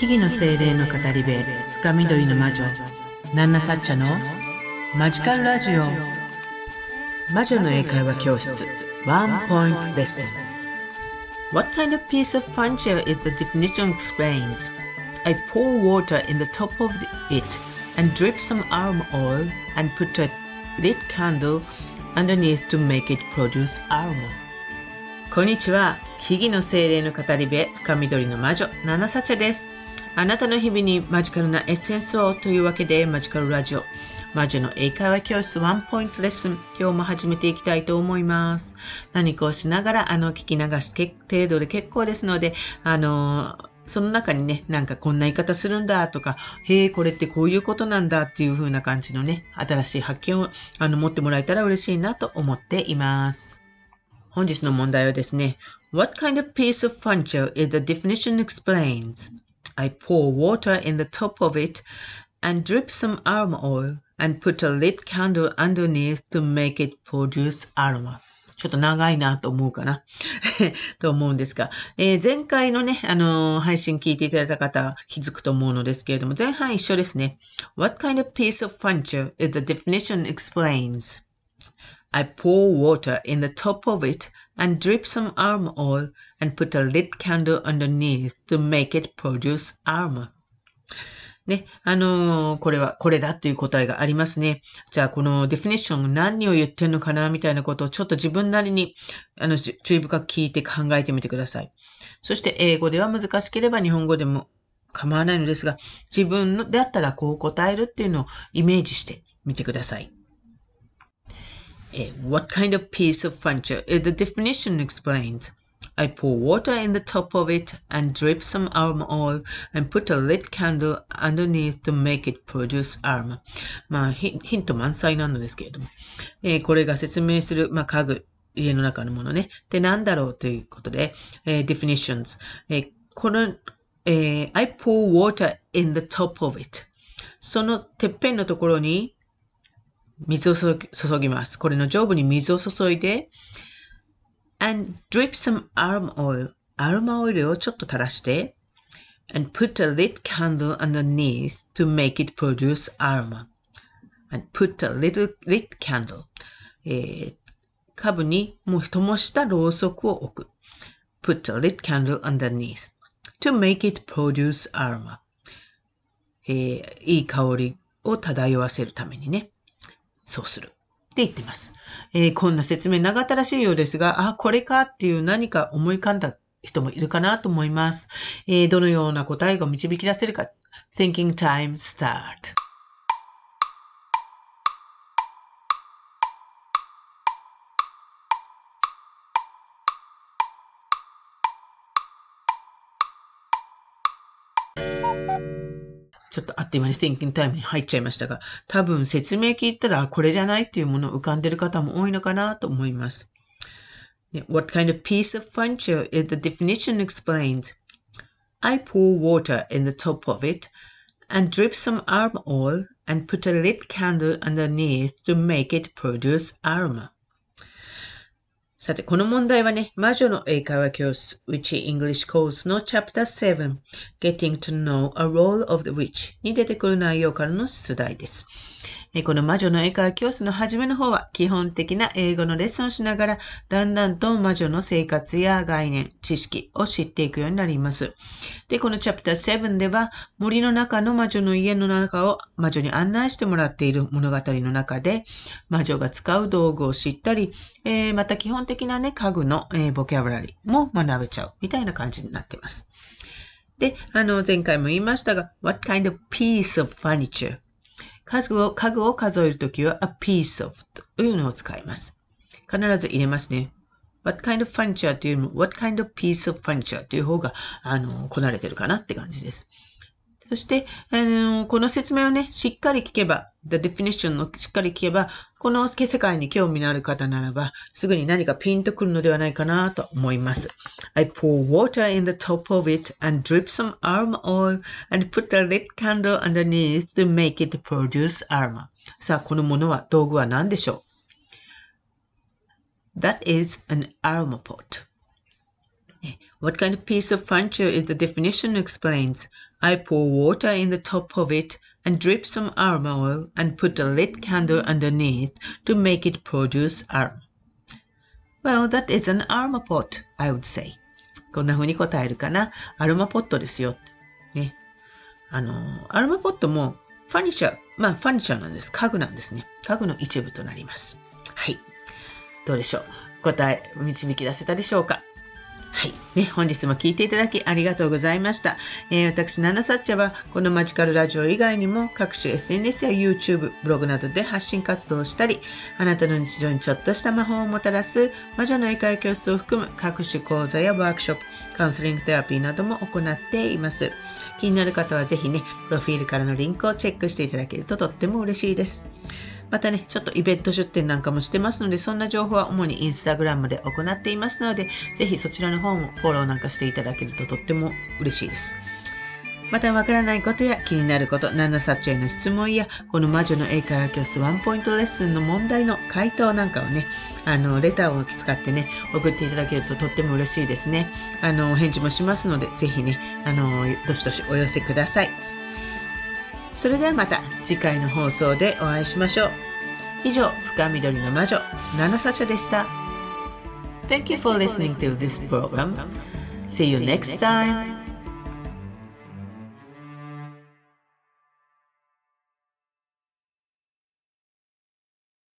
木々の精霊の語り部深緑の魔女ナンナサッチャのマジカルラジオ魔女の英会話教室ワンポイントレッスン What kind of piece of furniture is the definition explains? I pour water in the top of it and drip some arm oil and put a lit candle underneath to make it produce aroma. こんにちは。木々の精霊の語り部、深緑の魔女、ナナサチャです。あなたの日々にマジカルなエッセンスをというわけで、マジカルラジオ、魔女の英会話教室ワンポイントレッスン、今日も始めていきたいと思います。何かをしながら、あの、聞き流す程度で結構ですので、あの、その中にね、なんかこんな言い方するんだとか、へえ、これってこういうことなんだっていう風な感じのね、新しい発見をあの持ってもらえたら嬉しいなと思っています。本日の問題はですね、What kind of piece of furniture is the definition explains? I pour water in the top of it and drip some aroma oil and put a lit candle underneath to make it produce aroma. ちょっと長いなと思うかなと思うんですが、えー、前回のね、あのー、配信聞いていただいた方気づくと思うのですけれども、前半一緒ですね。What kind of piece of furniture is the definition explains? I pour water in the top of it and drip some arm oil and put a lit candle underneath to make it produce armor. ね、あのー、これは、これだという答えがありますね。じゃあ、このデフィニッション何を言ってるのかなみたいなことをちょっと自分なりに、あの、注意深く聞いて考えてみてください。そして、英語では難しければ日本語でも構わないのですが、自分であったらこう答えるっていうのをイメージしてみてください。What kind of piece of furniture? The definition explains. I pour water in the top of it and drip some arm oil and put a lit candle underneath to make it produce aroma. まあ、ヒント満載なのですけれども。えー、これが説明する、まあ、家具、家の中のものね。で、なんだろうということで、えー、definitions。えー、この、えー、I pour water in the top of it。そのてっぺんのところに 水を注ぎます。これの上部に水を注いで、and drip some arm oil. アロマオイルをちょっと垂らして、and put a lit candle underneath to make it produce aroma. and put a little lit candle. えー、株にもう灯したろうそくを置く。put a lit candle underneath to make it produce aroma. えー、いい香りを漂わせるためにね。そうする。って言ってます。えー、こんな説明長ったらしいようですが、あ、これかっていう何か思い浮かんだ人もいるかなと思います。えー、どのような答えが導き出せるか。Thinking time start. ちょっとあっという間に thinking time に入っちゃいましたが、多分説明聞いたらこれじゃないっていうものを浮かんでる方も多いのかなと思います。What kind of piece of furniture is the definition explains? I pour water in the top of it and drip some arm oil and put a lit candle underneath to make it produce aroma. さて、この問題はね、魔女の英会話教室、Witchy English Course の Chapter 7、Getting to Know a Role of the Witch に出てくる内容からの出題です。この魔女の英会話教室の初めの方は基本的な英語のレッスンをしながら、だんだんと魔女の生活や概念、知識を知っていくようになります。で、このチャプター7では、森の中の魔女の家の中を魔女に案内してもらっている物語の中で、魔女が使う道具を知ったり、えー、また基本的なね、家具の、えー、ボキャブラリーも学べちゃうみたいな感じになっています。で、あの、前回も言いましたが、what kind of piece of furniture 家具を、家具を数えるときは a piece of というのを使います。必ず入れますね。what kind of furniture というのも what kind of piece of furniture という方が、あの、こなれてるかなって感じです。そして、あの、この説明をね、しっかり聞けば、the definition をしっかり聞けば、この世界に興味のある方ならば、すぐに何かピンとくるのではないかなと思います。I pour water in the top of it and drip some arm oil and put a lit candle underneath to make it produce armor. さあ、このものは、道具は何でしょう ?That is an armor pot. What kind of piece of furniture is the definition explains? I pour water in the top of it and drip some aroma oil and put a lit candle underneath to make it produce aroma. Well, that is an aroma pot, I would say. こんな風に答えるかな。アロマポットですよ。ね。あの、アロマポットもファニチャー、まあファニチャーなんです。家具なんですね。家具の一部となります。はい。どうでしょう。答え、導き出せたでしょうかはい。ね、本日も聞いていただきありがとうございました。えー、私、ナナサッチャは、このマジカルラジオ以外にも、各種 SNS や YouTube、ブログなどで発信活動をしたり、あなたの日常にちょっとした魔法をもたらす、魔女の英会教室を含む各種講座やワークショップ、カウンセリングテラピーなども行っています。気になる方はぜひね、プロフィールからのリンクをチェックしていただけるととっても嬉しいです。またね、ちょっとイベント出店なんかもしてますので、そんな情報は主にインスタグラムで行っていますので、ぜひそちらの方もフォローなんかしていただけるととっても嬉しいです。またわからないことや気になること、ナナサッチへの質問や、この魔女の英会話教室ワンポイントレッスンの問題の回答なんかをね、あの、レターを使ってね、送っていただけるととっても嬉しいですね。あの、お返事もしますので、ぜひね、あの、どしどしお寄せください。それではまた次回の放送でお会いしましょう。以上、深緑の魔女、ナナサチャでした。Thank you for listening to this program. See you next time.